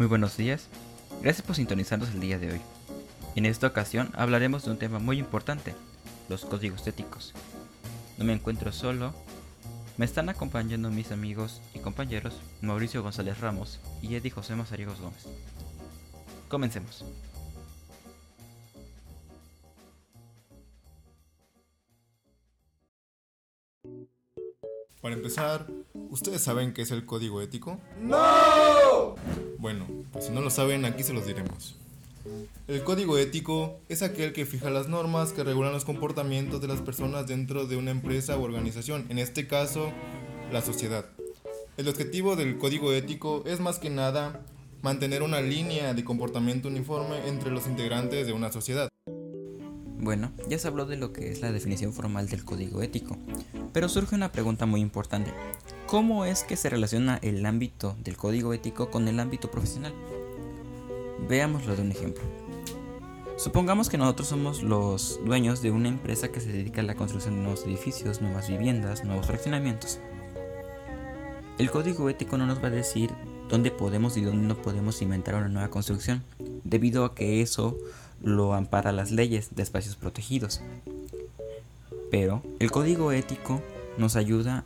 Muy buenos días, gracias por sintonizarnos el día de hoy. En esta ocasión hablaremos de un tema muy importante, los códigos éticos. No me encuentro solo, me están acompañando mis amigos y compañeros Mauricio González Ramos y Eddie José Mazariegos Gómez. Comencemos. Para empezar, ¿ustedes saben qué es el código ético? ¡No! Bueno, pues si no lo saben, aquí se los diremos. El código ético es aquel que fija las normas que regulan los comportamientos de las personas dentro de una empresa o organización, en este caso, la sociedad. El objetivo del código ético es más que nada mantener una línea de comportamiento uniforme entre los integrantes de una sociedad. Bueno, ya se habló de lo que es la definición formal del código ético, pero surge una pregunta muy importante. ¿Cómo es que se relaciona el ámbito del código ético con el ámbito profesional? Veámoslo de un ejemplo. Supongamos que nosotros somos los dueños de una empresa que se dedica a la construcción de nuevos edificios, nuevas viviendas, nuevos fraccionamientos. El código ético no nos va a decir dónde podemos y dónde no podemos inventar una nueva construcción, debido a que eso lo ampara las leyes de espacios protegidos. Pero el código ético nos ayuda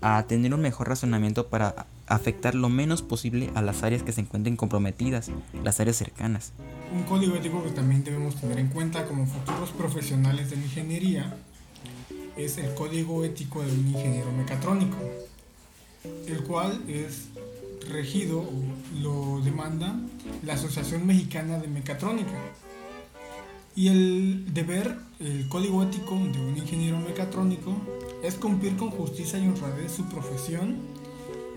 a tener un mejor razonamiento para afectar lo menos posible a las áreas que se encuentren comprometidas, las áreas cercanas. Un código ético que también debemos tener en cuenta como futuros profesionales de la ingeniería es el código ético de un ingeniero mecatrónico, el cual es regido o lo demanda la Asociación Mexicana de Mecatrónica. Y el deber, el código ético de un ingeniero mecatrónico es cumplir con justicia y honradez su profesión,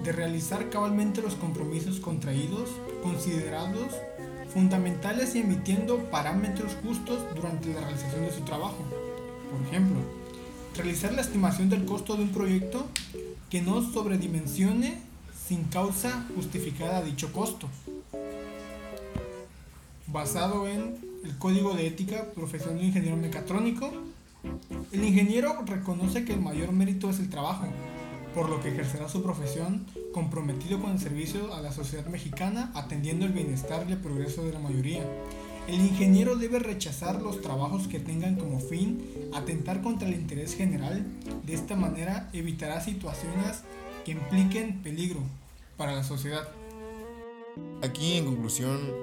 de realizar cabalmente los compromisos contraídos, considerados fundamentales y emitiendo parámetros justos durante la realización de su trabajo. Por ejemplo, realizar la estimación del costo de un proyecto que no sobredimensione sin causa justificada dicho costo. Basado en el Código de Ética Profesión de Ingeniero Mecatrónico, el ingeniero reconoce que el mayor mérito es el trabajo, por lo que ejercerá su profesión comprometido con el servicio a la sociedad mexicana atendiendo el bienestar y el progreso de la mayoría. El ingeniero debe rechazar los trabajos que tengan como fin atentar contra el interés general. De esta manera evitará situaciones que impliquen peligro para la sociedad. Aquí en conclusión,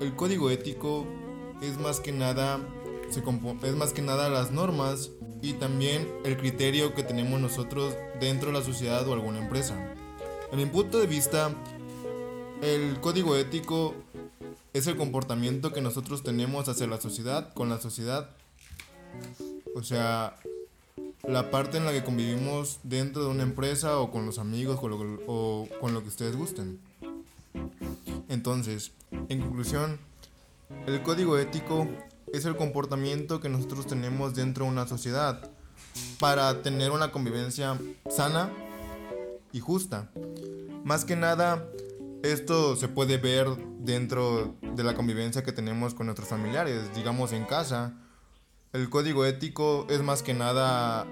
el código ético es más que nada es más que nada las normas y también el criterio que tenemos nosotros dentro de la sociedad o alguna empresa. En mi punto de vista, el código ético es el comportamiento que nosotros tenemos hacia la sociedad, con la sociedad. O sea, la parte en la que convivimos dentro de una empresa o con los amigos o con lo que ustedes gusten. Entonces, en conclusión, el código ético es el comportamiento que nosotros tenemos dentro de una sociedad para tener una convivencia sana y justa. Más que nada, esto se puede ver dentro de la convivencia que tenemos con nuestros familiares, digamos en casa. El código ético es más que nada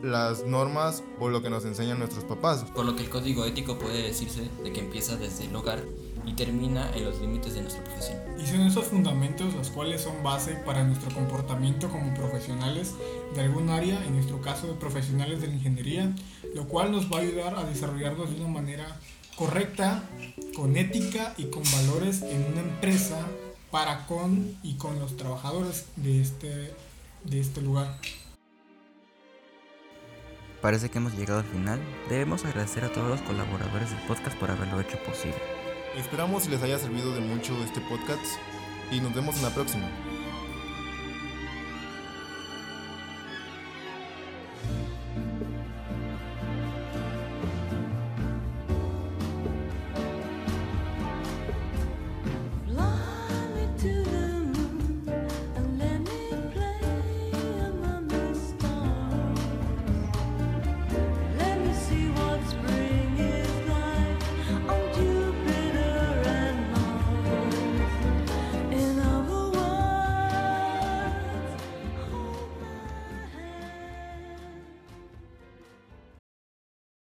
las normas o lo que nos enseñan nuestros papás. Por lo que el código ético puede decirse de que empieza desde el hogar y termina en los límites de nuestra profesión. Y son esos fundamentos los cuales son base para nuestro comportamiento como profesionales de algún área, en nuestro caso de profesionales de la ingeniería, lo cual nos va a ayudar a desarrollarnos de una manera correcta, con ética y con valores en una empresa para con y con los trabajadores de este, de este lugar. Parece que hemos llegado al final. Debemos agradecer a todos los colaboradores del podcast por haberlo hecho posible. Esperamos si les haya servido de mucho este podcast y nos vemos en la próxima.